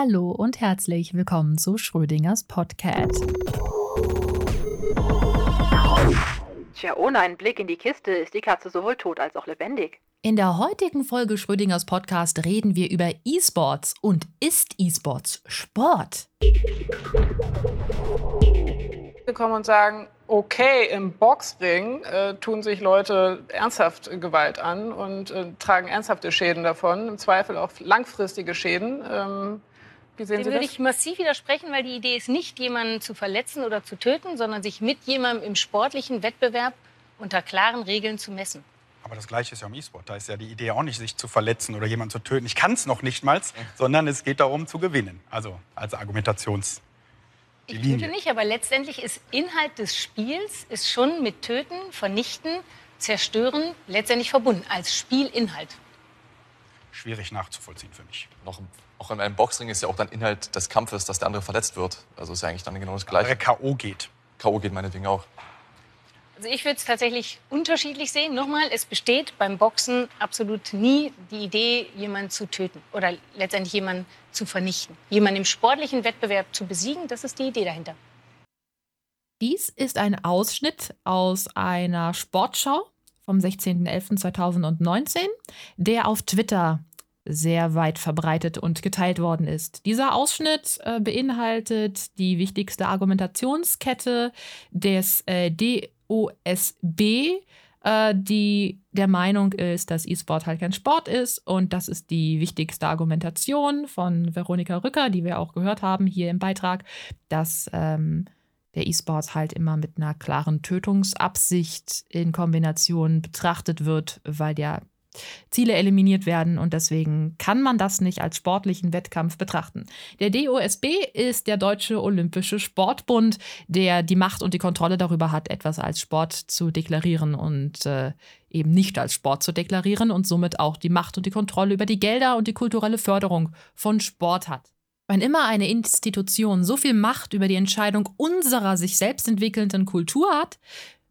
Hallo und herzlich willkommen zu Schrödingers Podcast. Tja, ohne einen Blick in die Kiste ist die Katze sowohl tot als auch lebendig. In der heutigen Folge Schrödingers Podcast reden wir über E-Sports und ist E-Sports Sport? Wir kommen und sagen, okay, im Boxring äh, tun sich Leute ernsthaft Gewalt an und äh, tragen ernsthafte Schäden davon, im Zweifel auch langfristige Schäden. Ähm, wie sehen Dem Sie würde das? ich massiv widersprechen, weil die Idee ist nicht, jemanden zu verletzen oder zu töten, sondern sich mit jemandem im sportlichen Wettbewerb unter klaren Regeln zu messen. Aber das Gleiche ist ja im E-Sport. Da ist ja die Idee auch nicht, sich zu verletzen oder jemanden zu töten. Ich kann es noch nicht mal, sondern es geht darum zu gewinnen. Also als Argumentations. Ich töte nicht, aber letztendlich ist Inhalt des Spiels ist schon mit Töten, Vernichten, Zerstören letztendlich verbunden als Spielinhalt. Schwierig nachzuvollziehen für mich. Noch, auch in einem Boxring ist ja auch dann Inhalt des Kampfes, dass der andere verletzt wird. Also ist ja eigentlich dann genau das Gleiche. K.O. geht. K.O. geht meinetwegen auch. Also ich würde es tatsächlich unterschiedlich sehen. Nochmal, es besteht beim Boxen absolut nie die Idee, jemanden zu töten oder letztendlich jemanden zu vernichten. Jemanden im sportlichen Wettbewerb zu besiegen, das ist die Idee dahinter. Dies ist ein Ausschnitt aus einer Sportschau vom 16.11.2019, der auf Twitter sehr weit verbreitet und geteilt worden ist. Dieser Ausschnitt äh, beinhaltet die wichtigste Argumentationskette des äh, DOSB, äh, die der Meinung ist, dass E-Sport halt kein Sport ist. Und das ist die wichtigste Argumentation von Veronika Rücker, die wir auch gehört haben hier im Beitrag, dass ähm, der E-Sport halt immer mit einer klaren Tötungsabsicht in Kombination betrachtet wird, weil ja Ziele eliminiert werden und deswegen kann man das nicht als sportlichen Wettkampf betrachten. Der DOSB ist der Deutsche Olympische Sportbund, der die Macht und die Kontrolle darüber hat, etwas als Sport zu deklarieren und äh, eben nicht als Sport zu deklarieren und somit auch die Macht und die Kontrolle über die Gelder und die kulturelle Förderung von Sport hat. Wann immer eine Institution so viel Macht über die Entscheidung unserer sich selbst entwickelnden Kultur hat,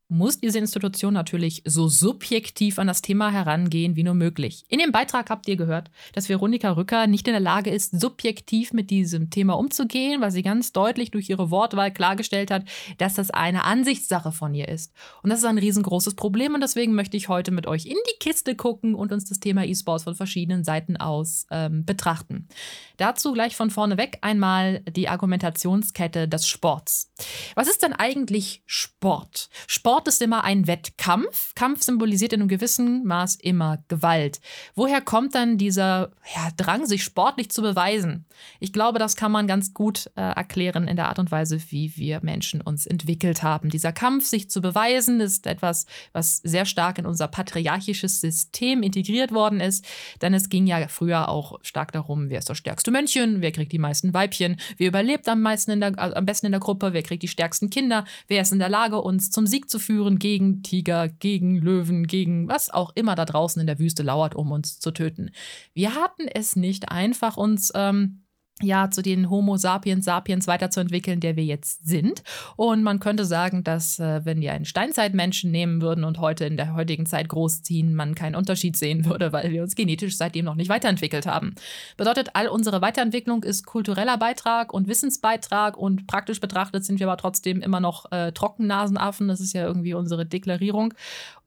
muss diese Institution natürlich so subjektiv an das Thema herangehen wie nur möglich. In dem Beitrag habt ihr gehört, dass Veronika Rücker nicht in der Lage ist, subjektiv mit diesem Thema umzugehen, weil sie ganz deutlich durch ihre Wortwahl klargestellt hat, dass das eine Ansichtssache von ihr ist. Und das ist ein riesengroßes Problem und deswegen möchte ich heute mit euch in die Kiste gucken und uns das Thema E-Sports von verschiedenen Seiten aus ähm, betrachten. Dazu gleich von vorne weg einmal die Argumentationskette des Sports. Was ist denn eigentlich Sport? Sport ist immer ein Wettkampf. Kampf symbolisiert in einem gewissen Maß immer Gewalt. Woher kommt dann dieser ja, Drang, sich sportlich zu beweisen? Ich glaube, das kann man ganz gut äh, erklären in der Art und Weise, wie wir Menschen uns entwickelt haben. Dieser Kampf, sich zu beweisen, ist etwas, was sehr stark in unser patriarchisches System integriert worden ist. Denn es ging ja früher auch stark darum, wer ist das stärkste Männchen, wer kriegt die meisten Weibchen, wer überlebt am meisten in der, am besten in der Gruppe, wer kriegt die stärksten Kinder, wer ist in der Lage, uns zum Sieg zu führen gegen Tiger, gegen Löwen, gegen was auch immer da draußen in der Wüste lauert, um uns zu töten. Wir hatten es nicht einfach, uns ähm, ja, zu den Homo sapiens sapiens weiterzuentwickeln, der wir jetzt sind. Und man könnte sagen, dass äh, wenn wir einen Steinzeitmenschen nehmen würden und heute in der heutigen Zeit großziehen, man keinen Unterschied sehen würde, weil wir uns genetisch seitdem noch nicht weiterentwickelt haben. Bedeutet, all unsere Weiterentwicklung ist kultureller Beitrag und Wissensbeitrag und praktisch betrachtet sind wir aber trotzdem immer noch äh, Trockennasenaffen. Das ist ja irgendwie unsere Deklarierung.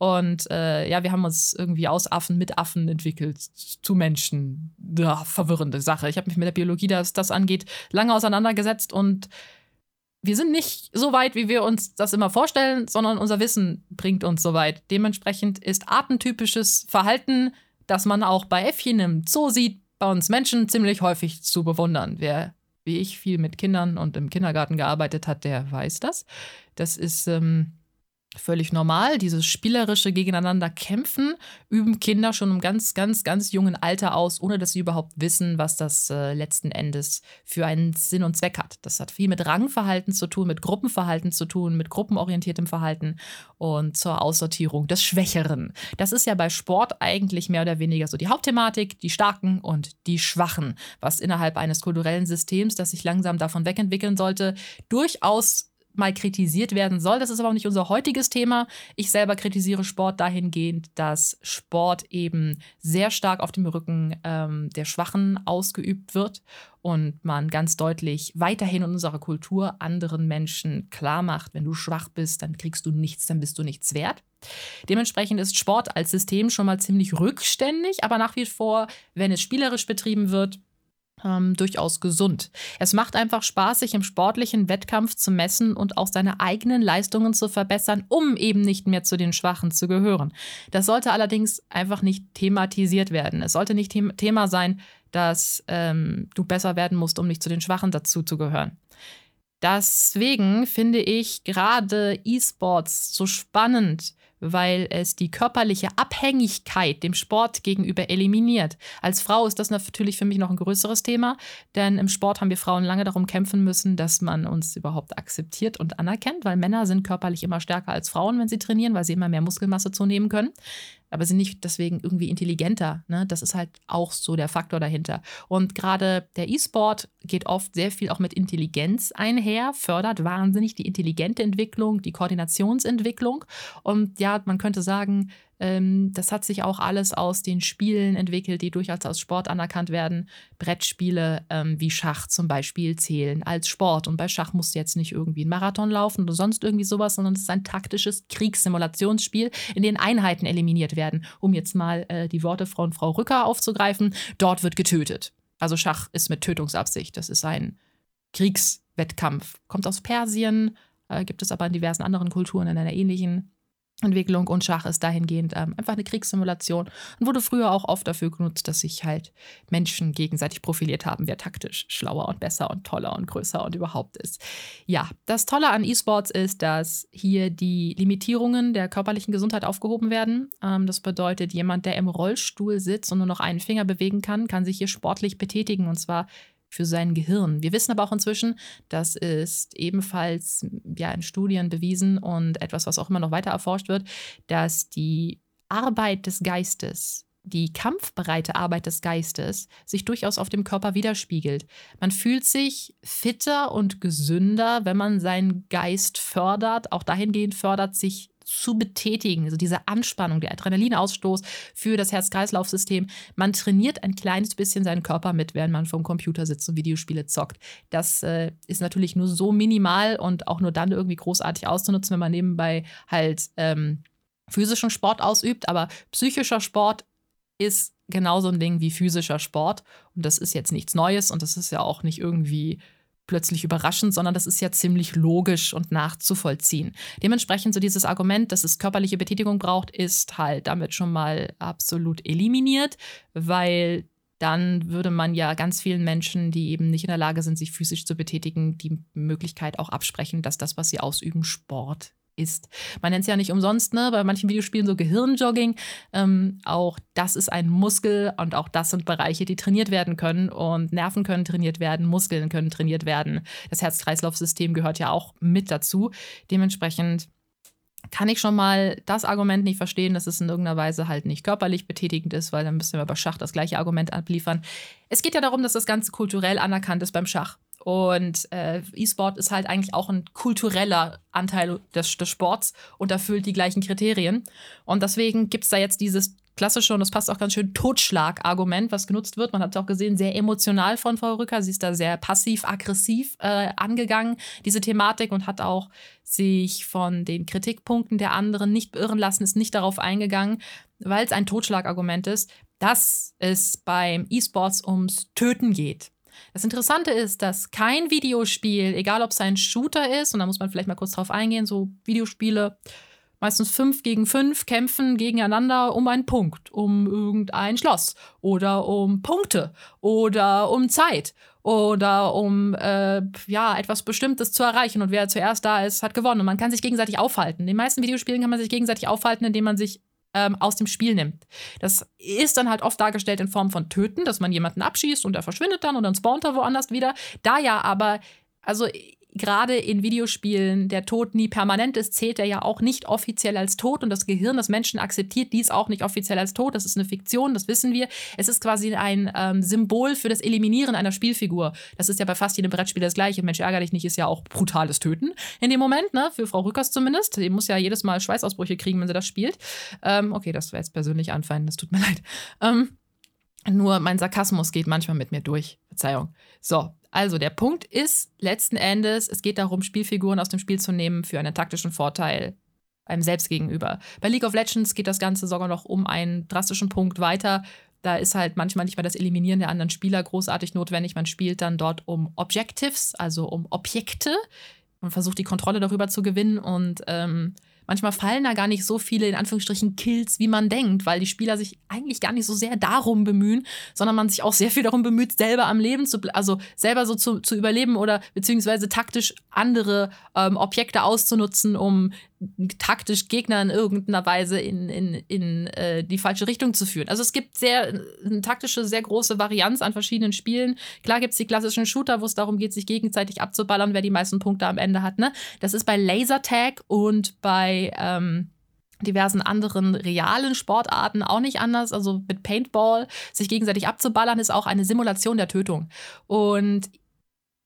Und äh, ja, wir haben uns irgendwie aus Affen mit Affen entwickelt zu Menschen. Ja, verwirrende Sache. Ich habe mich mit der Biologie, was das angeht, lange auseinandergesetzt und wir sind nicht so weit, wie wir uns das immer vorstellen, sondern unser Wissen bringt uns so weit. Dementsprechend ist artentypisches Verhalten, das man auch bei Äffchen im Zoo sieht, bei uns Menschen ziemlich häufig zu bewundern. Wer wie ich viel mit Kindern und im Kindergarten gearbeitet hat, der weiß das. Das ist ähm, völlig normal. Dieses spielerische Gegeneinander kämpfen üben Kinder schon im ganz, ganz, ganz jungen Alter aus, ohne dass sie überhaupt wissen, was das äh, letzten Endes für einen Sinn und Zweck hat. Das hat viel mit Rangverhalten zu tun, mit Gruppenverhalten zu tun, mit gruppenorientiertem Verhalten und zur Aussortierung des Schwächeren. Das ist ja bei Sport eigentlich mehr oder weniger so die Hauptthematik, die Starken und die Schwachen, was innerhalb eines kulturellen Systems, das sich langsam davon wegentwickeln sollte, durchaus mal kritisiert werden soll. Das ist aber auch nicht unser heutiges Thema. Ich selber kritisiere Sport dahingehend, dass Sport eben sehr stark auf dem Rücken ähm, der Schwachen ausgeübt wird und man ganz deutlich weiterhin in unserer Kultur anderen Menschen klar macht, wenn du schwach bist, dann kriegst du nichts, dann bist du nichts wert. Dementsprechend ist Sport als System schon mal ziemlich rückständig, aber nach wie vor, wenn es spielerisch betrieben wird, ähm, durchaus gesund. Es macht einfach Spaß, sich im sportlichen Wettkampf zu messen und auch seine eigenen Leistungen zu verbessern, um eben nicht mehr zu den Schwachen zu gehören. Das sollte allerdings einfach nicht thematisiert werden. Es sollte nicht Thema sein, dass ähm, du besser werden musst, um nicht zu den Schwachen dazu zu gehören. Deswegen finde ich gerade E-Sports so spannend, weil es die körperliche Abhängigkeit dem Sport gegenüber eliminiert. Als Frau ist das natürlich für mich noch ein größeres Thema, denn im Sport haben wir Frauen lange darum kämpfen müssen, dass man uns überhaupt akzeptiert und anerkennt, weil Männer sind körperlich immer stärker als Frauen, wenn sie trainieren, weil sie immer mehr Muskelmasse zunehmen können aber sind nicht deswegen irgendwie intelligenter. Ne? Das ist halt auch so der Faktor dahinter. Und gerade der E-Sport geht oft sehr viel auch mit Intelligenz einher, fördert wahnsinnig die intelligente Entwicklung, die Koordinationsentwicklung. Und ja, man könnte sagen, das hat sich auch alles aus den Spielen entwickelt, die durchaus als Sport anerkannt werden. Brettspiele ähm, wie Schach zum Beispiel zählen als Sport. Und bei Schach musst du jetzt nicht irgendwie einen Marathon laufen oder sonst irgendwie sowas, sondern es ist ein taktisches Kriegssimulationsspiel, in dem Einheiten eliminiert werden. Um jetzt mal äh, die Worte von Frau Rücker aufzugreifen, dort wird getötet. Also Schach ist mit Tötungsabsicht. Das ist ein Kriegswettkampf. Kommt aus Persien, äh, gibt es aber in diversen anderen Kulturen in einer ähnlichen Entwicklung und Schach ist dahingehend ähm, einfach eine Kriegssimulation und wurde früher auch oft dafür genutzt, dass sich halt Menschen gegenseitig profiliert haben, wer taktisch schlauer und besser und toller und größer und überhaupt ist. Ja, das Tolle an E-Sports ist, dass hier die Limitierungen der körperlichen Gesundheit aufgehoben werden. Ähm, das bedeutet, jemand, der im Rollstuhl sitzt und nur noch einen Finger bewegen kann, kann sich hier sportlich betätigen und zwar für sein Gehirn. Wir wissen aber auch inzwischen, das ist ebenfalls ja in Studien bewiesen und etwas, was auch immer noch weiter erforscht wird, dass die Arbeit des Geistes die kampfbereite Arbeit des Geistes sich durchaus auf dem Körper widerspiegelt. Man fühlt sich fitter und gesünder, wenn man seinen Geist fördert, auch dahingehend fördert, sich zu betätigen. Also diese Anspannung, der Adrenalinausstoß für das Herz-Kreislauf-System. Man trainiert ein kleines bisschen seinen Körper mit, während man vom Computer sitzt und Videospiele zockt. Das äh, ist natürlich nur so minimal und auch nur dann irgendwie großartig auszunutzen, wenn man nebenbei halt ähm, physischen Sport ausübt. Aber psychischer Sport ist genauso ein Ding wie physischer Sport. Und das ist jetzt nichts Neues und das ist ja auch nicht irgendwie plötzlich überraschend, sondern das ist ja ziemlich logisch und nachzuvollziehen. Dementsprechend so dieses Argument, dass es körperliche Betätigung braucht, ist halt damit schon mal absolut eliminiert, weil dann würde man ja ganz vielen Menschen, die eben nicht in der Lage sind, sich physisch zu betätigen, die Möglichkeit auch absprechen, dass das, was sie ausüben, Sport ist. Man nennt es ja nicht umsonst, ne? bei manchen Videospielen so Gehirnjogging. Ähm, auch das ist ein Muskel und auch das sind Bereiche, die trainiert werden können. Und Nerven können trainiert werden, Muskeln können trainiert werden. Das Herz-Kreislauf-System gehört ja auch mit dazu. Dementsprechend kann ich schon mal das Argument nicht verstehen, dass es in irgendeiner Weise halt nicht körperlich betätigend ist, weil dann müssen wir bei Schach das gleiche Argument abliefern. Es geht ja darum, dass das Ganze kulturell anerkannt ist beim Schach. Und äh, E-Sport ist halt eigentlich auch ein kultureller Anteil des, des Sports und erfüllt die gleichen Kriterien. Und deswegen gibt es da jetzt dieses klassische, und das passt auch ganz schön, Totschlag-Argument, was genutzt wird. Man hat es auch gesehen, sehr emotional von Frau Rücker. Sie ist da sehr passiv-aggressiv äh, angegangen, diese Thematik, und hat auch sich von den Kritikpunkten der anderen nicht beirren lassen, ist nicht darauf eingegangen, weil es ein Totschlag-Argument ist, dass es beim E-Sports ums Töten geht. Das Interessante ist, dass kein Videospiel, egal ob es ein Shooter ist, und da muss man vielleicht mal kurz drauf eingehen, so Videospiele, meistens fünf gegen fünf kämpfen gegeneinander um einen Punkt, um irgendein Schloss oder um Punkte oder um Zeit oder um äh, ja etwas Bestimmtes zu erreichen und wer zuerst da ist, hat gewonnen und man kann sich gegenseitig aufhalten. In den meisten Videospielen kann man sich gegenseitig aufhalten, indem man sich ähm, aus dem Spiel nimmt. Das ist dann halt oft dargestellt in Form von Töten, dass man jemanden abschießt und er verschwindet dann und dann spawnt er woanders wieder. Da ja aber, also gerade in Videospielen der Tod nie permanent ist, zählt er ja auch nicht offiziell als tot und das Gehirn des Menschen akzeptiert dies auch nicht offiziell als tot. Das ist eine Fiktion, das wissen wir. Es ist quasi ein ähm, Symbol für das Eliminieren einer Spielfigur. Das ist ja bei fast jedem Brettspiel das gleiche. Mensch, ärger dich nicht, ist ja auch brutales Töten in dem Moment, ne? Für Frau Rückers zumindest. Die muss ja jedes Mal Schweißausbrüche kriegen, wenn sie das spielt. Ähm, okay, das wäre jetzt persönlich anfeinden, das tut mir leid. Ähm, nur mein Sarkasmus geht manchmal mit mir durch. Verzeihung. So, also der Punkt ist letzten Endes, es geht darum, Spielfiguren aus dem Spiel zu nehmen für einen taktischen Vorteil einem selbst gegenüber. Bei League of Legends geht das Ganze sogar noch um einen drastischen Punkt weiter. Da ist halt manchmal nicht mal das Eliminieren der anderen Spieler großartig notwendig. Man spielt dann dort um Objectives, also um Objekte und versucht die Kontrolle darüber zu gewinnen und ähm, manchmal fallen da gar nicht so viele, in Anführungsstrichen, Kills, wie man denkt, weil die Spieler sich eigentlich gar nicht so sehr darum bemühen, sondern man sich auch sehr viel darum bemüht, selber am Leben zu, also selber so zu, zu überleben oder beziehungsweise taktisch andere ähm, Objekte auszunutzen, um taktisch Gegner in irgendeiner Weise in, in, in äh, die falsche Richtung zu führen. Also es gibt sehr eine taktische, sehr große Varianz an verschiedenen Spielen. Klar gibt es die klassischen Shooter, wo es darum geht, sich gegenseitig abzuballern, wer die meisten Punkte am Ende hat. Ne? Das ist bei Lasertag und bei ähm, diversen anderen realen Sportarten auch nicht anders. Also mit Paintball sich gegenseitig abzuballern, ist auch eine Simulation der Tötung. Und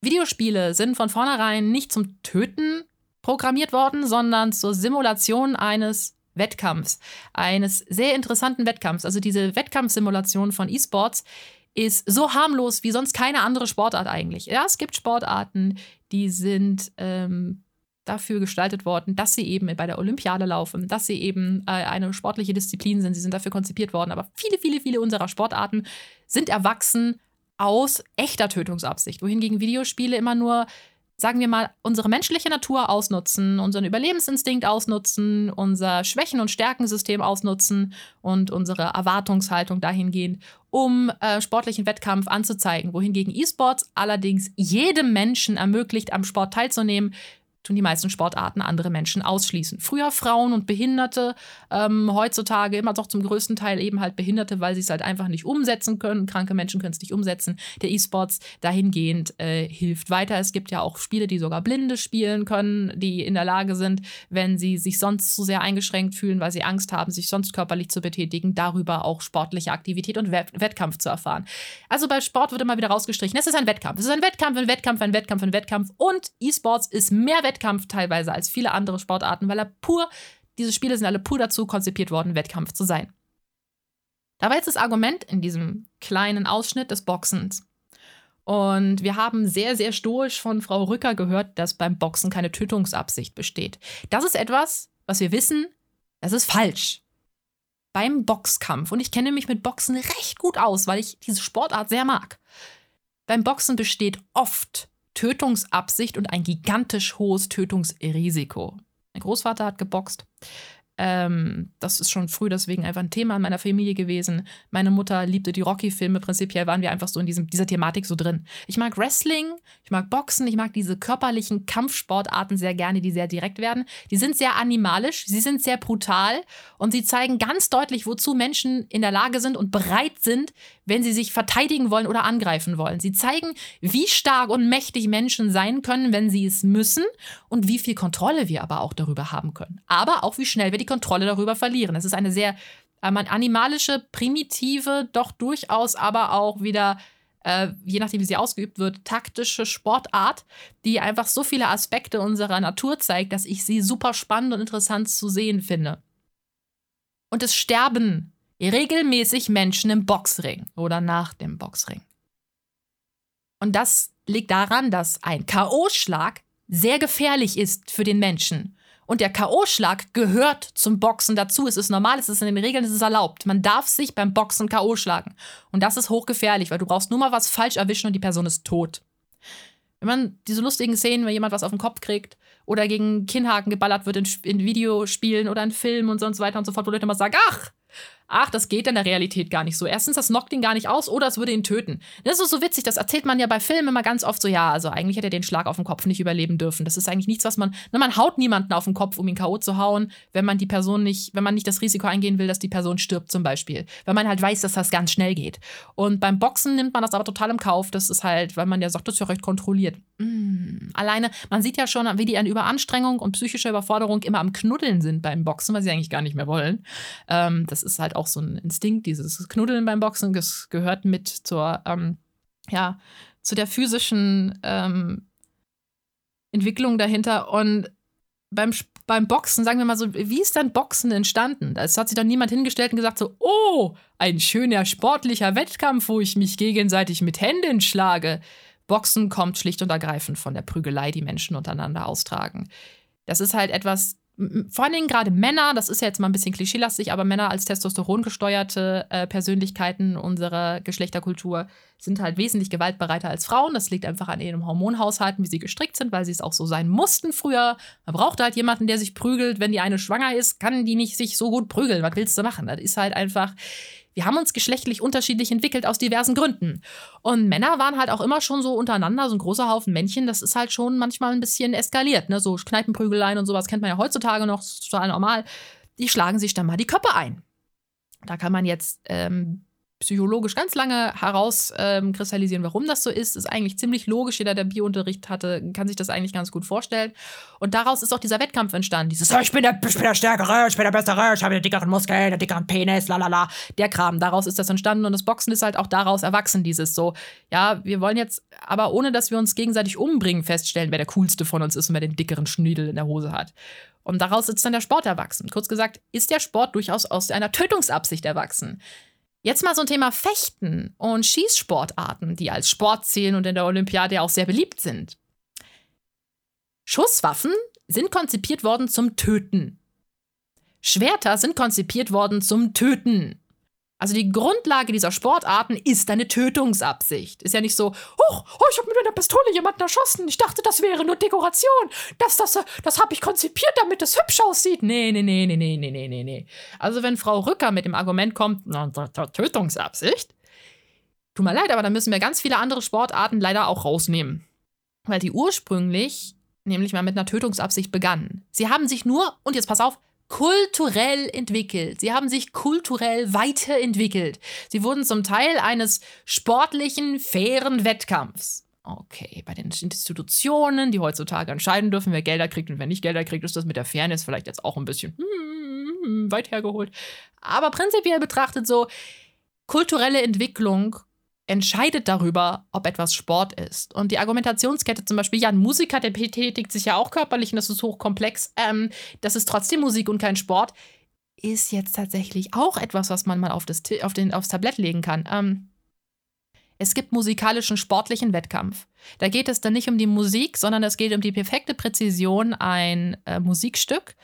Videospiele sind von vornherein nicht zum Töten programmiert worden, sondern zur Simulation eines Wettkampfs, eines sehr interessanten Wettkampfs. Also diese Wettkampfsimulation von E-Sports ist so harmlos wie sonst keine andere Sportart eigentlich. Ja, es gibt Sportarten, die sind ähm, dafür gestaltet worden, dass sie eben bei der Olympiade laufen, dass sie eben äh, eine sportliche Disziplin sind. Sie sind dafür konzipiert worden. Aber viele, viele, viele unserer Sportarten sind erwachsen aus echter Tötungsabsicht, wohingegen Videospiele immer nur sagen wir mal, unsere menschliche Natur ausnutzen, unseren Überlebensinstinkt ausnutzen, unser Schwächen- und Stärkensystem ausnutzen und unsere Erwartungshaltung dahingehend, um äh, sportlichen Wettkampf anzuzeigen. Wohingegen E-Sports allerdings jedem Menschen ermöglicht, am Sport teilzunehmen, tun die meisten Sportarten andere Menschen ausschließen. Früher Frauen und Behinderte, ähm, heutzutage immer doch zum größten Teil eben halt Behinderte, weil sie es halt einfach nicht umsetzen können. Kranke Menschen können es nicht umsetzen. Der E-Sports dahingehend äh, hilft weiter. Es gibt ja auch Spiele, die sogar Blinde spielen können, die in der Lage sind, wenn sie sich sonst zu sehr eingeschränkt fühlen, weil sie Angst haben, sich sonst körperlich zu betätigen, darüber auch sportliche Aktivität und Wett Wettkampf zu erfahren. Also bei Sport wird immer wieder rausgestrichen, es ist ein Wettkampf. Es ist ein Wettkampf, ein Wettkampf, ein Wettkampf, ein Wettkampf und E-Sports ist mehr Wettkampf Wettkampf teilweise als viele andere Sportarten, weil er pur, diese Spiele sind alle pur dazu konzipiert worden, Wettkampf zu sein. Da war jetzt das Argument in diesem kleinen Ausschnitt des Boxens. Und wir haben sehr, sehr stoisch von Frau Rücker gehört, dass beim Boxen keine Tötungsabsicht besteht. Das ist etwas, was wir wissen, das ist falsch. Beim Boxkampf, und ich kenne mich mit Boxen recht gut aus, weil ich diese Sportart sehr mag. Beim Boxen besteht oft Tötungsabsicht und ein gigantisch hohes Tötungsrisiko. Mein Großvater hat geboxt. Ähm, das ist schon früh deswegen einfach ein Thema in meiner Familie gewesen. Meine Mutter liebte die Rocky-Filme. Prinzipiell waren wir einfach so in diesem, dieser Thematik so drin. Ich mag Wrestling, ich mag Boxen, ich mag diese körperlichen Kampfsportarten sehr gerne, die sehr direkt werden. Die sind sehr animalisch, sie sind sehr brutal und sie zeigen ganz deutlich, wozu Menschen in der Lage sind und bereit sind, wenn sie sich verteidigen wollen oder angreifen wollen. Sie zeigen, wie stark und mächtig Menschen sein können, wenn sie es müssen und wie viel Kontrolle wir aber auch darüber haben können. Aber auch wie schnell wir die Kontrolle darüber verlieren. Es ist eine sehr ähm, animalische, primitive, doch durchaus aber auch wieder äh, je nachdem, wie sie ausgeübt wird, taktische Sportart, die einfach so viele Aspekte unserer Natur zeigt, dass ich sie super spannend und interessant zu sehen finde. Und es sterben regelmäßig Menschen im Boxring oder nach dem Boxring. Und das liegt daran, dass ein K.O.-Schlag sehr gefährlich ist für den Menschen. Und der K.O.-Schlag gehört zum Boxen dazu. Es ist normal, es ist in den Regeln, es ist erlaubt. Man darf sich beim Boxen K.O. schlagen. Und das ist hochgefährlich, weil du brauchst nur mal was falsch erwischen und die Person ist tot. Wenn man diese lustigen Szenen, wenn jemand was auf den Kopf kriegt oder gegen Kinnhaken geballert wird in, in Videospielen oder in Filmen und so weiter und so fort, wo Leute immer sagen, ach, ach, das geht in der Realität gar nicht so. Erstens, das knockt ihn gar nicht aus oder es würde ihn töten. Das ist so witzig, das erzählt man ja bei Filmen immer ganz oft so, ja, also eigentlich hätte er den Schlag auf den Kopf nicht überleben dürfen. Das ist eigentlich nichts, was man, ne, man haut niemanden auf den Kopf, um ihn K.O. zu hauen, wenn man die Person nicht, wenn man nicht das Risiko eingehen will, dass die Person stirbt zum Beispiel. Wenn man halt weiß, dass das ganz schnell geht. Und beim Boxen nimmt man das aber total im Kauf. Das ist halt, weil man ja sagt, das ist ja recht kontrolliert. Mm, Alleine, man sieht ja schon, wie die an Überanstrengung und psychischer Überforderung immer am Knuddeln sind beim Boxen, was sie eigentlich gar nicht mehr wollen. Ähm, das ist halt auch so ein Instinkt, dieses Knuddeln beim Boxen, das gehört mit zur, ähm, ja, zu der physischen ähm, Entwicklung dahinter. Und beim, beim Boxen, sagen wir mal so, wie ist dann Boxen entstanden? Es hat sich dann niemand hingestellt und gesagt so, oh, ein schöner sportlicher Wettkampf, wo ich mich gegenseitig mit Händen schlage. Boxen kommt schlicht und ergreifend von der Prügelei, die Menschen untereinander austragen. Das ist halt etwas, vor allen Dingen gerade Männer, das ist ja jetzt mal ein bisschen klischeelastig, aber Männer als testosterongesteuerte äh, Persönlichkeiten unserer Geschlechterkultur sind halt wesentlich gewaltbereiter als Frauen. Das liegt einfach an ihren Hormonhaushalten, wie sie gestrickt sind, weil sie es auch so sein mussten früher. Man braucht halt jemanden, der sich prügelt. Wenn die eine schwanger ist, kann die nicht sich so gut prügeln. Was willst du machen? Das ist halt einfach wir haben uns geschlechtlich unterschiedlich entwickelt aus diversen Gründen. Und Männer waren halt auch immer schon so untereinander, so ein großer Haufen Männchen. Das ist halt schon manchmal ein bisschen eskaliert. Ne? So Kneipenprügeleien und sowas kennt man ja heutzutage noch, total normal. Die schlagen sich dann mal die Köpfe ein. Da kann man jetzt ähm, psychologisch ganz lange herauskristallisieren, ähm, warum das so ist. Ist eigentlich ziemlich logisch. Jeder, der Biounterricht hatte, kann sich das eigentlich ganz gut vorstellen. Und daraus ist auch dieser Wettkampf entstanden. Dieses, ich bin der, ich bin der Stärkere, ich bin der Bessere, ich habe den dickeren Muskel, den dickeren Penis, lalala. Der Kram. Daraus ist das entstanden. Und das Boxen ist halt auch daraus erwachsen, dieses so, ja, wir wollen jetzt, aber ohne dass wir uns gegenseitig umbringen, feststellen, wer der coolste von uns ist und wer den dickeren Schniedel in der Hose hat. Und daraus ist dann der Sport erwachsen. Kurz gesagt, ist der Sport durchaus aus einer Tötungsabsicht erwachsen. Jetzt mal so ein Thema Fechten und Schießsportarten, die als Sport zählen und in der Olympiade auch sehr beliebt sind. Schusswaffen sind konzipiert worden zum Töten. Schwerter sind konzipiert worden zum Töten. Also die Grundlage dieser Sportarten ist eine Tötungsabsicht. Ist ja nicht so, oh, oh ich habe mit einer Pistole jemanden erschossen. Ich dachte, das wäre nur Dekoration. Das, das, das habe ich konzipiert, damit es hübsch aussieht. Nee, nee, nee, nee, nee, nee, nee, nee. Also wenn Frau Rücker mit dem Argument kommt, Tötungsabsicht, tut mir leid, aber dann müssen wir ganz viele andere Sportarten leider auch rausnehmen. Weil die ursprünglich nämlich mal mit einer Tötungsabsicht begannen. Sie haben sich nur, und jetzt pass auf, kulturell entwickelt. Sie haben sich kulturell weiterentwickelt. Sie wurden zum Teil eines sportlichen, fairen Wettkampfs. Okay, bei den Institutionen, die heutzutage entscheiden dürfen, wer Gelder kriegt und wer nicht Gelder kriegt, ist das mit der Fairness vielleicht jetzt auch ein bisschen hmm, weit hergeholt. Aber prinzipiell betrachtet so, kulturelle Entwicklung entscheidet darüber, ob etwas Sport ist. Und die Argumentationskette zum Beispiel, ja, ein Musiker, der betätigt sich ja auch körperlich und das ist hochkomplex, ähm, das ist trotzdem Musik und kein Sport, ist jetzt tatsächlich auch etwas, was man mal auf das, auf den, aufs Tablett legen kann. Ähm, es gibt musikalischen sportlichen Wettkampf. Da geht es dann nicht um die Musik, sondern es geht um die perfekte Präzision, ein äh, Musikstück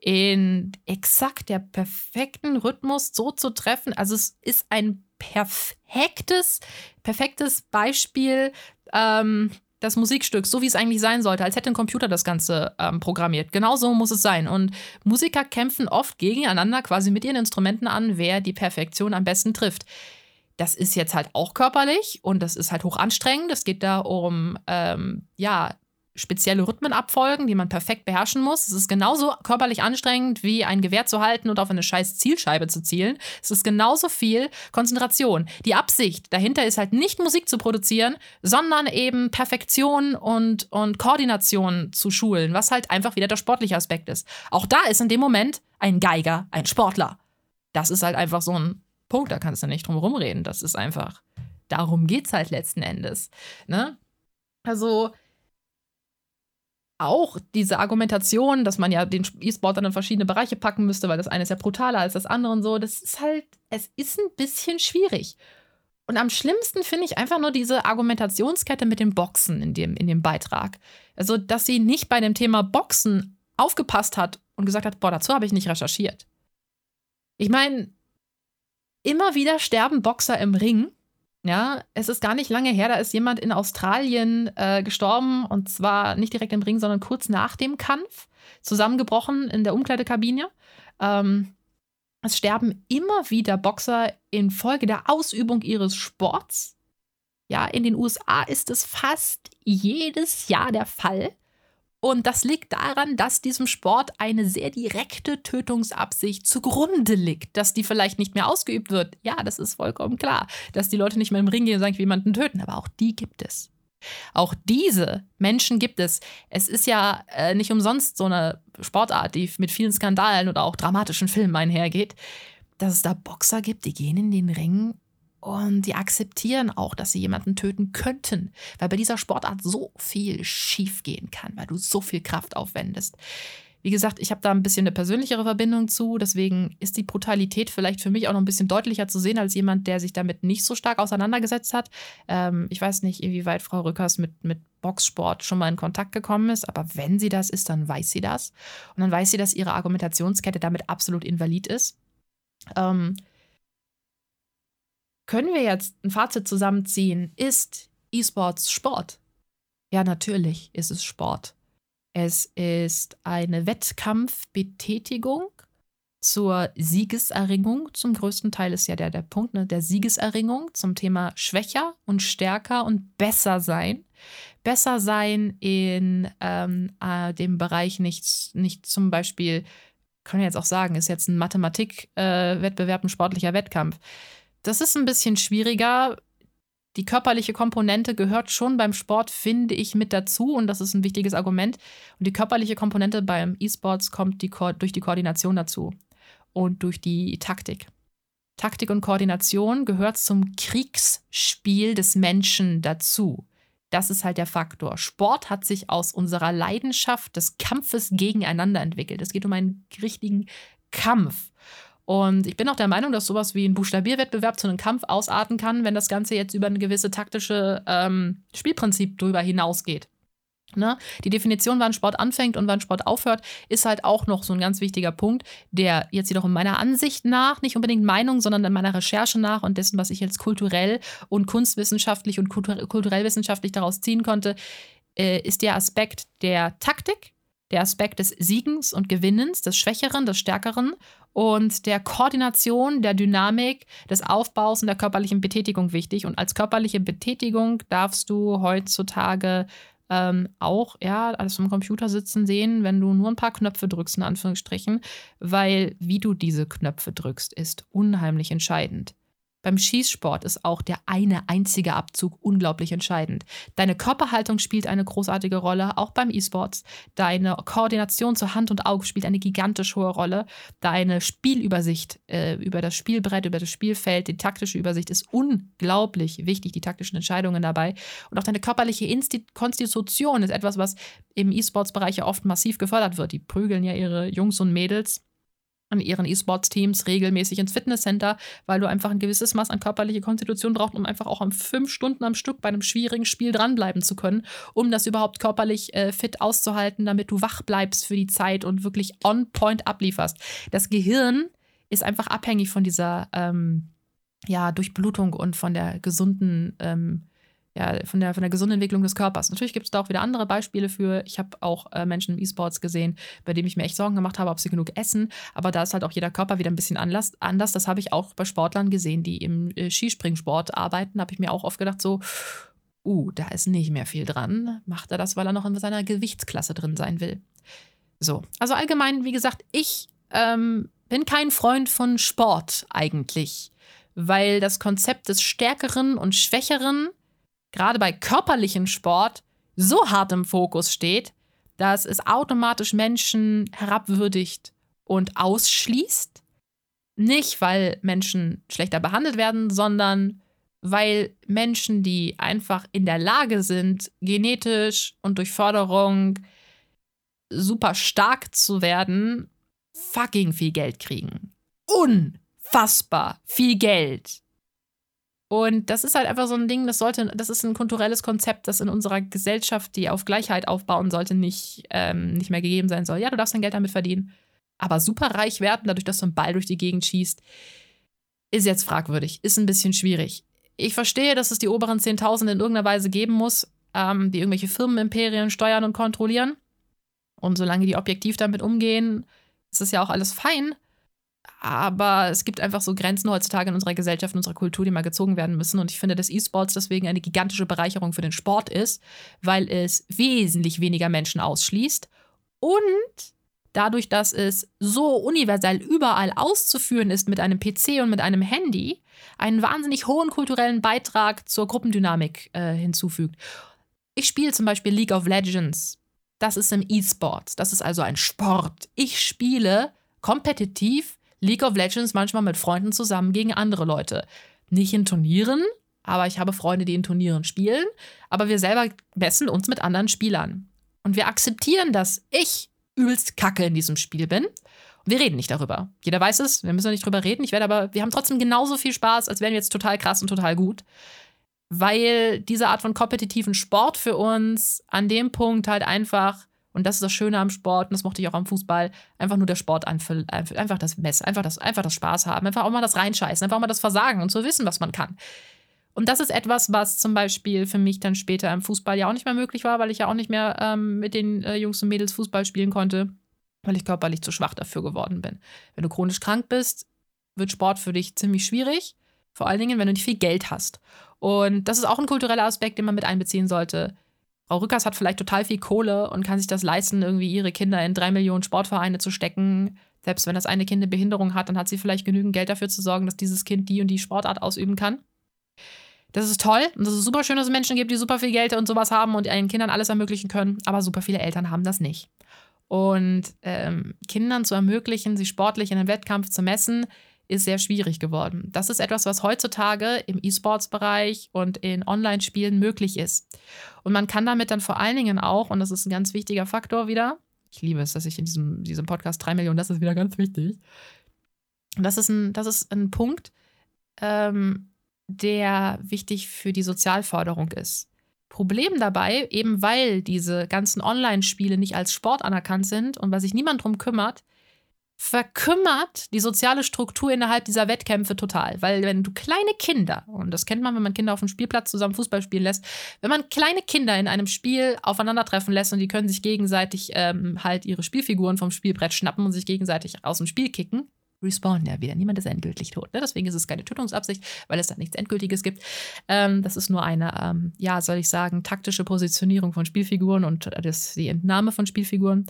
in exakt der perfekten Rhythmus so zu treffen. Also es ist ein perfektes, perfektes Beispiel ähm, das Musikstück, so wie es eigentlich sein sollte, als hätte ein Computer das Ganze ähm, programmiert. Genau so muss es sein. Und Musiker kämpfen oft gegeneinander quasi mit ihren Instrumenten an, wer die Perfektion am besten trifft. Das ist jetzt halt auch körperlich und das ist halt hoch anstrengend. Es geht da um, ähm, ja, spezielle Rhythmen abfolgen, die man perfekt beherrschen muss. Es ist genauso körperlich anstrengend, wie ein Gewehr zu halten und auf eine scheiß Zielscheibe zu zielen. Es ist genauso viel Konzentration. Die Absicht dahinter ist halt nicht Musik zu produzieren, sondern eben Perfektion und, und Koordination zu schulen, was halt einfach wieder der sportliche Aspekt ist. Auch da ist in dem Moment ein Geiger ein Sportler. Das ist halt einfach so ein Punkt, da kannst du nicht drum rumreden. Das ist einfach, darum geht's halt letzten Endes. Ne? Also, auch diese Argumentation, dass man ja den E-Sport dann in verschiedene Bereiche packen müsste, weil das eine ist ja brutaler als das andere und so, das ist halt, es ist ein bisschen schwierig. Und am schlimmsten finde ich einfach nur diese Argumentationskette mit dem Boxen in dem, in dem Beitrag. Also, dass sie nicht bei dem Thema Boxen aufgepasst hat und gesagt hat, boah, dazu habe ich nicht recherchiert. Ich meine, immer wieder sterben Boxer im Ring ja, es ist gar nicht lange her, da ist jemand in Australien äh, gestorben und zwar nicht direkt im Ring, sondern kurz nach dem Kampf, zusammengebrochen in der Umkleidekabine. Ähm, es sterben immer wieder Boxer infolge der Ausübung ihres Sports. Ja, in den USA ist es fast jedes Jahr der Fall. Und das liegt daran, dass diesem Sport eine sehr direkte Tötungsabsicht zugrunde liegt. Dass die vielleicht nicht mehr ausgeübt wird, ja, das ist vollkommen klar. Dass die Leute nicht mehr im Ring gehen und sagen, jemanden töten, aber auch die gibt es. Auch diese Menschen gibt es. Es ist ja äh, nicht umsonst so eine Sportart, die mit vielen Skandalen oder auch dramatischen Filmen einhergeht, dass es da Boxer gibt, die gehen in den Ring und die akzeptieren auch, dass sie jemanden töten könnten, weil bei dieser Sportart so viel schiefgehen kann, weil du so viel Kraft aufwendest. Wie gesagt, ich habe da ein bisschen eine persönlichere Verbindung zu, deswegen ist die Brutalität vielleicht für mich auch noch ein bisschen deutlicher zu sehen als jemand, der sich damit nicht so stark auseinandergesetzt hat. Ähm, ich weiß nicht, inwieweit Frau Rückers mit, mit Boxsport schon mal in Kontakt gekommen ist, aber wenn sie das ist, dann weiß sie das. Und dann weiß sie, dass ihre Argumentationskette damit absolut invalid ist. Ähm, können wir jetzt ein Fazit zusammenziehen? Ist E-Sports Sport? Ja, natürlich ist es Sport. Es ist eine Wettkampfbetätigung zur Siegeserringung. Zum größten Teil ist ja der, der Punkt ne, der Siegeserringung zum Thema schwächer und stärker und besser sein. Besser sein in ähm, äh, dem Bereich nicht, nicht zum Beispiel, können wir jetzt auch sagen, ist jetzt ein Mathematikwettbewerb, äh, ein sportlicher Wettkampf. Das ist ein bisschen schwieriger, die körperliche Komponente gehört schon beim Sport, finde ich, mit dazu und das ist ein wichtiges Argument. Und die körperliche Komponente beim E-Sports kommt die durch die Koordination dazu und durch die Taktik. Taktik und Koordination gehört zum Kriegsspiel des Menschen dazu. Das ist halt der Faktor. Sport hat sich aus unserer Leidenschaft des Kampfes gegeneinander entwickelt. Es geht um einen richtigen Kampf. Und ich bin auch der Meinung, dass sowas wie ein Buchstabierwettbewerb zu einem Kampf ausarten kann, wenn das Ganze jetzt über ein gewisse taktische ähm, Spielprinzip drüber hinausgeht. Ne? Die Definition, wann Sport anfängt und wann Sport aufhört, ist halt auch noch so ein ganz wichtiger Punkt, der jetzt jedoch in meiner Ansicht nach, nicht unbedingt Meinung, sondern in meiner Recherche nach und dessen, was ich jetzt kulturell und kunstwissenschaftlich und kulturell wissenschaftlich daraus ziehen konnte, äh, ist der Aspekt der Taktik, der Aspekt des Siegens und Gewinnens, des Schwächeren, des Stärkeren und der Koordination, der Dynamik, des Aufbaus und der körperlichen Betätigung wichtig. Und als körperliche Betätigung darfst du heutzutage ähm, auch, ja, alles am Computer sitzen sehen, wenn du nur ein paar Knöpfe drückst, in Anführungsstrichen, weil wie du diese Knöpfe drückst, ist unheimlich entscheidend. Beim Schießsport ist auch der eine einzige Abzug unglaublich entscheidend. Deine Körperhaltung spielt eine großartige Rolle, auch beim E-Sports. Deine Koordination zur Hand und Auge spielt eine gigantisch hohe Rolle. Deine Spielübersicht äh, über das Spielbrett, über das Spielfeld, die taktische Übersicht ist unglaublich wichtig, die taktischen Entscheidungen dabei. Und auch deine körperliche Insti Konstitution ist etwas, was im E-Sports-Bereich ja oft massiv gefördert wird. Die prügeln ja ihre Jungs und Mädels an ihren E-Sports-Teams regelmäßig ins Fitnesscenter, weil du einfach ein gewisses Maß an körperliche Konstitution brauchst, um einfach auch fünf Stunden am Stück bei einem schwierigen Spiel dranbleiben zu können, um das überhaupt körperlich äh, fit auszuhalten, damit du wach bleibst für die Zeit und wirklich on point ablieferst. Das Gehirn ist einfach abhängig von dieser ähm, ja, Durchblutung und von der gesunden ähm, ja, von der, von der gesunden Entwicklung des Körpers. Natürlich gibt es da auch wieder andere Beispiele für. Ich habe auch äh, Menschen im E-Sports gesehen, bei denen ich mir echt Sorgen gemacht habe, ob sie genug essen. Aber da ist halt auch jeder Körper wieder ein bisschen anders. anders. Das habe ich auch bei Sportlern gesehen, die im äh, Skispringsport arbeiten. Da habe ich mir auch oft gedacht, so, uh, da ist nicht mehr viel dran. Macht er das, weil er noch in seiner Gewichtsklasse drin sein will? So, also allgemein, wie gesagt, ich ähm, bin kein Freund von Sport eigentlich, weil das Konzept des Stärkeren und Schwächeren gerade bei körperlichem Sport so hart im Fokus steht, dass es automatisch Menschen herabwürdigt und ausschließt. Nicht, weil Menschen schlechter behandelt werden, sondern weil Menschen, die einfach in der Lage sind, genetisch und durch Förderung super stark zu werden, fucking viel Geld kriegen. Unfassbar viel Geld. Und das ist halt einfach so ein Ding, das sollte, das ist ein kulturelles Konzept, das in unserer Gesellschaft, die auf Gleichheit aufbauen sollte, nicht, ähm, nicht mehr gegeben sein soll. Ja, du darfst dein Geld damit verdienen. Aber superreich werden, dadurch, dass du einen Ball durch die Gegend schießt, ist jetzt fragwürdig, ist ein bisschen schwierig. Ich verstehe, dass es die oberen 10.000 in irgendeiner Weise geben muss, ähm, die irgendwelche Firmenimperien steuern und kontrollieren. Und solange die objektiv damit umgehen, ist das ja auch alles fein. Aber es gibt einfach so Grenzen heutzutage in unserer Gesellschaft, in unserer Kultur, die mal gezogen werden müssen. Und ich finde, dass E-Sports deswegen eine gigantische Bereicherung für den Sport ist, weil es wesentlich weniger Menschen ausschließt und dadurch, dass es so universell überall auszuführen ist mit einem PC und mit einem Handy, einen wahnsinnig hohen kulturellen Beitrag zur Gruppendynamik äh, hinzufügt. Ich spiele zum Beispiel League of Legends. Das ist im E-Sports. Das ist also ein Sport. Ich spiele kompetitiv League of Legends manchmal mit Freunden zusammen gegen andere Leute. Nicht in Turnieren, aber ich habe Freunde, die in Turnieren spielen. Aber wir selber messen uns mit anderen Spielern. Und wir akzeptieren, dass ich übelst kacke in diesem Spiel bin. Wir reden nicht darüber. Jeder weiß es, wir müssen nicht drüber reden. Ich werde aber, wir haben trotzdem genauso viel Spaß, als wären wir jetzt total krass und total gut. Weil diese Art von kompetitiven Sport für uns an dem Punkt halt einfach, und das ist das Schöne am Sport, und das mochte ich auch am Fußball, einfach nur der Sport anfüllen, einfach das Mess, einfach das, einfach das Spaß haben, einfach auch mal das reinscheißen, einfach auch mal das Versagen und zu wissen, was man kann. Und das ist etwas, was zum Beispiel für mich dann später im Fußball ja auch nicht mehr möglich war, weil ich ja auch nicht mehr ähm, mit den äh, Jungs und Mädels Fußball spielen konnte, weil ich körperlich zu schwach dafür geworden bin. Wenn du chronisch krank bist, wird Sport für dich ziemlich schwierig. Vor allen Dingen, wenn du nicht viel Geld hast. Und das ist auch ein kultureller Aspekt, den man mit einbeziehen sollte. Frau Rückers hat vielleicht total viel Kohle und kann sich das leisten, irgendwie ihre Kinder in drei Millionen Sportvereine zu stecken. Selbst wenn das eine Kind eine Behinderung hat, dann hat sie vielleicht genügend Geld dafür zu sorgen, dass dieses Kind die und die Sportart ausüben kann. Das ist toll und das ist super schön, dass es Menschen gibt, die super viel Geld und sowas haben und ihren Kindern alles ermöglichen können, aber super viele Eltern haben das nicht. Und ähm, Kindern zu ermöglichen, sich sportlich in einem Wettkampf zu messen, ist sehr schwierig geworden. Das ist etwas, was heutzutage im E-Sports-Bereich und in Online-Spielen möglich ist. Und man kann damit dann vor allen Dingen auch, und das ist ein ganz wichtiger Faktor wieder, ich liebe es, dass ich in diesem, diesem Podcast drei Millionen, das ist wieder ganz wichtig. Das ist ein, das ist ein Punkt, ähm, der wichtig für die Sozialförderung ist. Problem dabei, eben weil diese ganzen Online-Spiele nicht als Sport anerkannt sind und weil sich niemand drum kümmert, verkümmert die soziale Struktur innerhalb dieser Wettkämpfe total. Weil wenn du kleine Kinder, und das kennt man, wenn man Kinder auf dem Spielplatz zusammen Fußball spielen lässt, wenn man kleine Kinder in einem Spiel aufeinandertreffen lässt und die können sich gegenseitig ähm, halt ihre Spielfiguren vom Spielbrett schnappen und sich gegenseitig aus dem Spiel kicken, respawnen ja wieder. Niemand ist endgültig tot. Ne? Deswegen ist es keine Tötungsabsicht, weil es da nichts Endgültiges gibt. Ähm, das ist nur eine, ähm, ja, soll ich sagen, taktische Positionierung von Spielfiguren und das, die Entnahme von Spielfiguren.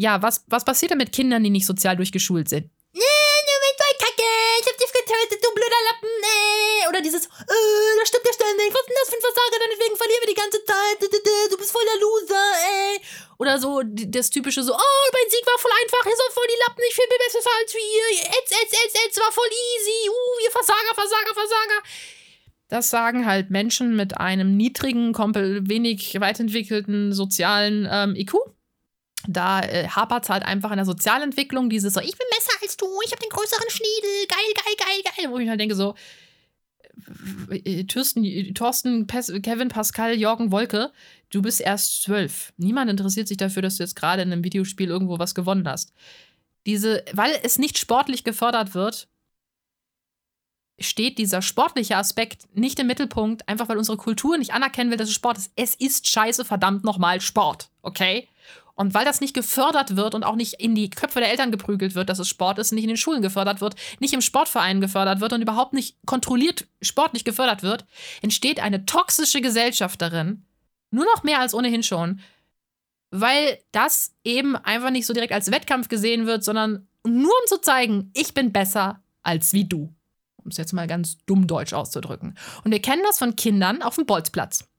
Ja, was, was passiert denn mit Kindern, die nicht sozial durchgeschult sind? Nee, du bist voll kacke, ich hab dich getötet, du blöder Lappen, nee. Oder dieses, äh, da stimmt ja ständig, was ist denn das für ein Versager, deswegen verlieren wir die ganze Zeit, du bist voll der Loser, ey. Oder so das typische so, oh, mein Sieg war voll einfach, ihr seid voll die Lappen, ich bin besser als wir, etz, etz, etz, etz, war voll easy, uh, ihr Versager, Versager, Versager. Das sagen halt Menschen mit einem niedrigen, wenig weit entwickelten sozialen ähm, IQ da äh, hapert es halt einfach an der Sozialentwicklung, dieses so, ich bin besser als du, ich habe den größeren Schniedel, geil, geil, geil, geil. Wo ich halt denke so, äh, Thorsten, Thorsten Kevin, Pascal, Jorgen, Wolke, du bist erst zwölf. Niemand interessiert sich dafür, dass du jetzt gerade in einem Videospiel irgendwo was gewonnen hast. Diese, weil es nicht sportlich gefördert wird, steht dieser sportliche Aspekt nicht im Mittelpunkt, einfach weil unsere Kultur nicht anerkennen will, dass es Sport ist. Es ist scheiße, verdammt nochmal Sport, okay? Und weil das nicht gefördert wird und auch nicht in die Köpfe der Eltern geprügelt wird, dass es Sport ist, nicht in den Schulen gefördert wird, nicht im Sportverein gefördert wird und überhaupt nicht kontrolliert sportlich gefördert wird, entsteht eine toxische Gesellschaft darin. Nur noch mehr als ohnehin schon. Weil das eben einfach nicht so direkt als Wettkampf gesehen wird, sondern nur um zu zeigen, ich bin besser als wie du. Um es jetzt mal ganz dumm deutsch auszudrücken. Und wir kennen das von Kindern auf dem Bolzplatz.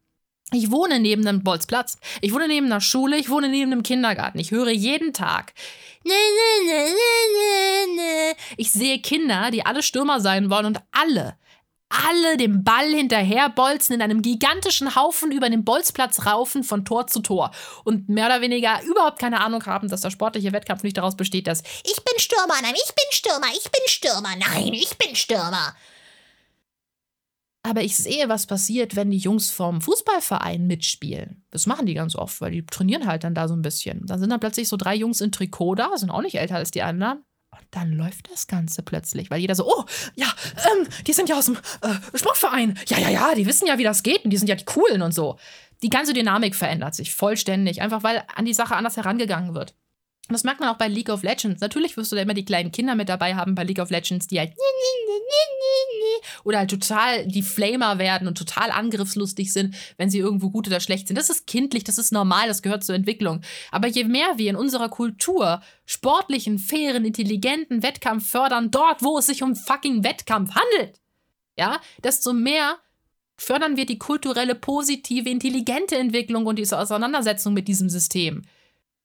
Ich wohne neben einem Bolzplatz. Ich wohne neben einer Schule. Ich wohne neben einem Kindergarten. Ich höre jeden Tag. Ich sehe Kinder, die alle Stürmer sein wollen und alle, alle dem Ball hinterherbolzen, in einem gigantischen Haufen über den Bolzplatz raufen von Tor zu Tor und mehr oder weniger überhaupt keine Ahnung haben, dass der sportliche Wettkampf nicht daraus besteht, dass ich bin Stürmer, nein, ich bin Stürmer, ich bin Stürmer, nein, ich bin Stürmer. Aber ich sehe, was passiert, wenn die Jungs vom Fußballverein mitspielen. Das machen die ganz oft, weil die trainieren halt dann da so ein bisschen. Dann sind da plötzlich so drei Jungs in Trikot da, sind auch nicht älter als die anderen. Und dann läuft das Ganze plötzlich, weil jeder so, oh, ja, ähm, die sind ja aus dem äh, Sportverein. Ja, ja, ja, die wissen ja, wie das geht und die sind ja die Coolen und so. Die ganze Dynamik verändert sich vollständig, einfach weil an die Sache anders herangegangen wird. Und das merkt man auch bei League of Legends. Natürlich wirst du da immer die kleinen Kinder mit dabei haben bei League of Legends, die halt oder halt total die Flamer werden und total angriffslustig sind, wenn sie irgendwo gut oder schlecht sind. Das ist kindlich, das ist normal, das gehört zur Entwicklung. Aber je mehr wir in unserer Kultur sportlichen, fairen, intelligenten Wettkampf fördern, dort, wo es sich um fucking Wettkampf handelt, ja, desto mehr fördern wir die kulturelle, positive, intelligente Entwicklung und diese Auseinandersetzung mit diesem System.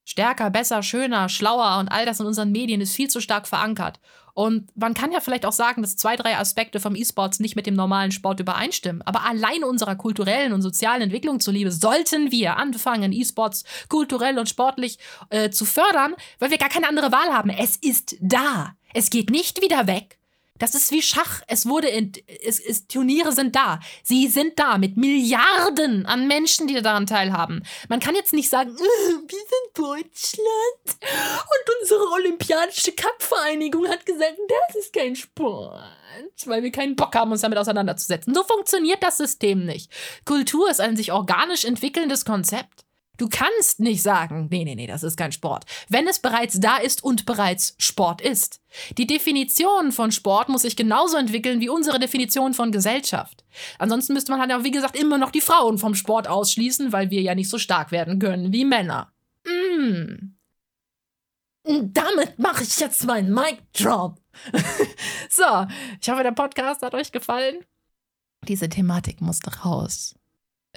Stärker, besser, schöner, schlauer und all das in unseren Medien ist viel zu stark verankert. Und man kann ja vielleicht auch sagen, dass zwei, drei Aspekte vom E-Sports nicht mit dem normalen Sport übereinstimmen. Aber allein unserer kulturellen und sozialen Entwicklung zuliebe sollten wir anfangen, E-Sports kulturell und sportlich äh, zu fördern, weil wir gar keine andere Wahl haben. Es ist da. Es geht nicht wieder weg. Das ist wie Schach. Es wurde in, es, es, Turniere sind da. Sie sind da mit Milliarden an Menschen, die daran teilhaben. Man kann jetzt nicht sagen, äh, wir sind Deutschland und unsere olympiadische Cup-Vereinigung hat gesagt, das ist kein Sport, weil wir keinen Bock haben, uns damit auseinanderzusetzen. So funktioniert das System nicht. Kultur ist ein sich organisch entwickelndes Konzept. Du kannst nicht sagen, nee, nee, nee, das ist kein Sport, wenn es bereits da ist und bereits Sport ist. Die Definition von Sport muss sich genauso entwickeln wie unsere Definition von Gesellschaft. Ansonsten müsste man halt ja, wie gesagt, immer noch die Frauen vom Sport ausschließen, weil wir ja nicht so stark werden können wie Männer. Mm. Damit mache ich jetzt meinen Mic Drop. so, ich hoffe, der Podcast hat euch gefallen. Diese Thematik musste raus.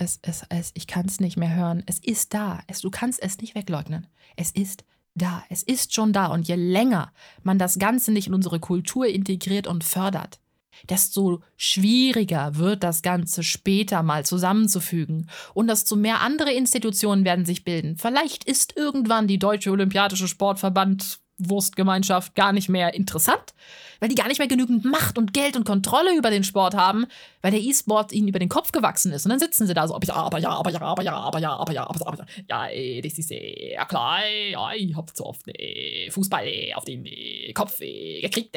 Es, es, es, ich kann es nicht mehr hören. Es ist da. Es, du kannst es nicht wegleugnen. Es ist da. Es ist schon da. Und je länger man das Ganze nicht in unsere Kultur integriert und fördert, desto schwieriger wird das Ganze später mal zusammenzufügen. Und desto mehr andere Institutionen werden sich bilden. Vielleicht ist irgendwann die Deutsche Olympiadische Sportverband Wurstgemeinschaft gar nicht mehr interessant, weil die gar nicht mehr genügend Macht und Geld und Kontrolle über den Sport haben, weil der E-Sport ihnen über den Kopf gewachsen ist. Und dann sitzen sie da so, aber ja, aber ja, aber ja, aber ja, aber ja, aber ja, aber ja, ja, ja, das ist ja klar, ja, ich hab zu oft Fußball auf den Kopf gekriegt.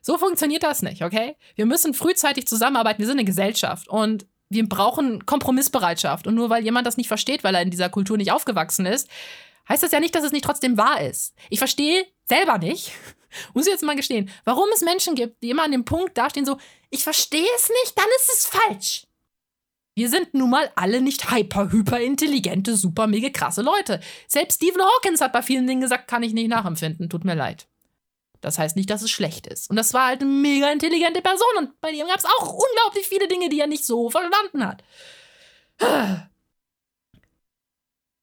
So funktioniert das nicht, okay? Wir müssen frühzeitig zusammenarbeiten, wir sind eine Gesellschaft und wir brauchen Kompromissbereitschaft. Und nur weil jemand das nicht versteht, weil er in dieser Kultur nicht aufgewachsen ist, heißt das ja nicht, dass es nicht trotzdem wahr ist. Ich verstehe selber nicht, muss ich jetzt mal gestehen, warum es Menschen gibt, die immer an dem Punkt dastehen, so, ich verstehe es nicht, dann ist es falsch. Wir sind nun mal alle nicht hyper, hyper intelligente, super, mega krasse Leute. Selbst Stephen Hawkins hat bei vielen Dingen gesagt, kann ich nicht nachempfinden, tut mir leid. Das heißt nicht, dass es schlecht ist. Und das war halt eine mega intelligente Person und bei ihm gab es auch unglaublich viele Dinge, die er nicht so verstanden hat.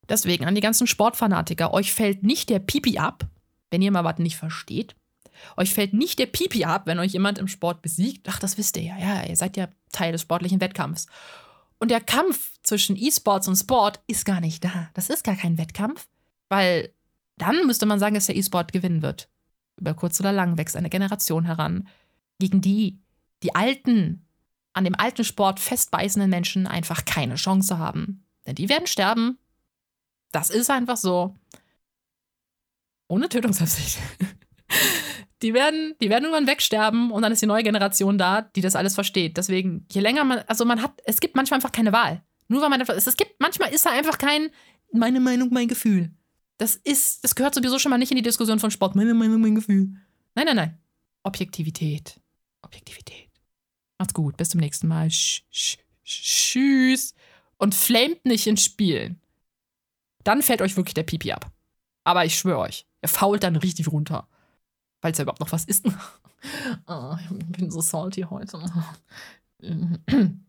Deswegen an die ganzen Sportfanatiker, euch fällt nicht der Pipi ab, wenn ihr mal was nicht versteht. Euch fällt nicht der Pipi ab, wenn euch jemand im Sport besiegt. Ach, das wisst ihr ja. Ja, ihr seid ja Teil des sportlichen Wettkampfs. Und der Kampf zwischen E-Sports und Sport ist gar nicht da. Das ist gar kein Wettkampf, weil dann müsste man sagen, dass der E-Sport gewinnen wird. Über kurz oder lang wächst eine Generation heran, gegen die die alten, an dem alten Sport festbeißenden Menschen einfach keine Chance haben. Denn die werden sterben das ist einfach so. Ohne Tötungsabsicht. Die werden, die werden irgendwann wegsterben und dann ist die neue Generation da, die das alles versteht. Deswegen, je länger man, also man hat, es gibt manchmal einfach keine Wahl. Nur weil man einfach, es gibt, manchmal ist da einfach kein, meine Meinung, mein Gefühl. Das ist, das gehört sowieso schon mal nicht in die Diskussion von Sport. Meine Meinung, mein Gefühl. Nein, nein, nein. Objektivität. Objektivität. Macht's gut. Bis zum nächsten Mal. Sch, sch, tschüss. Und flamet nicht in Spielen dann fällt euch wirklich der Pipi ab. Aber ich schwöre euch, er fault dann richtig runter. Falls er überhaupt noch was ist. oh, ich bin so salty heute.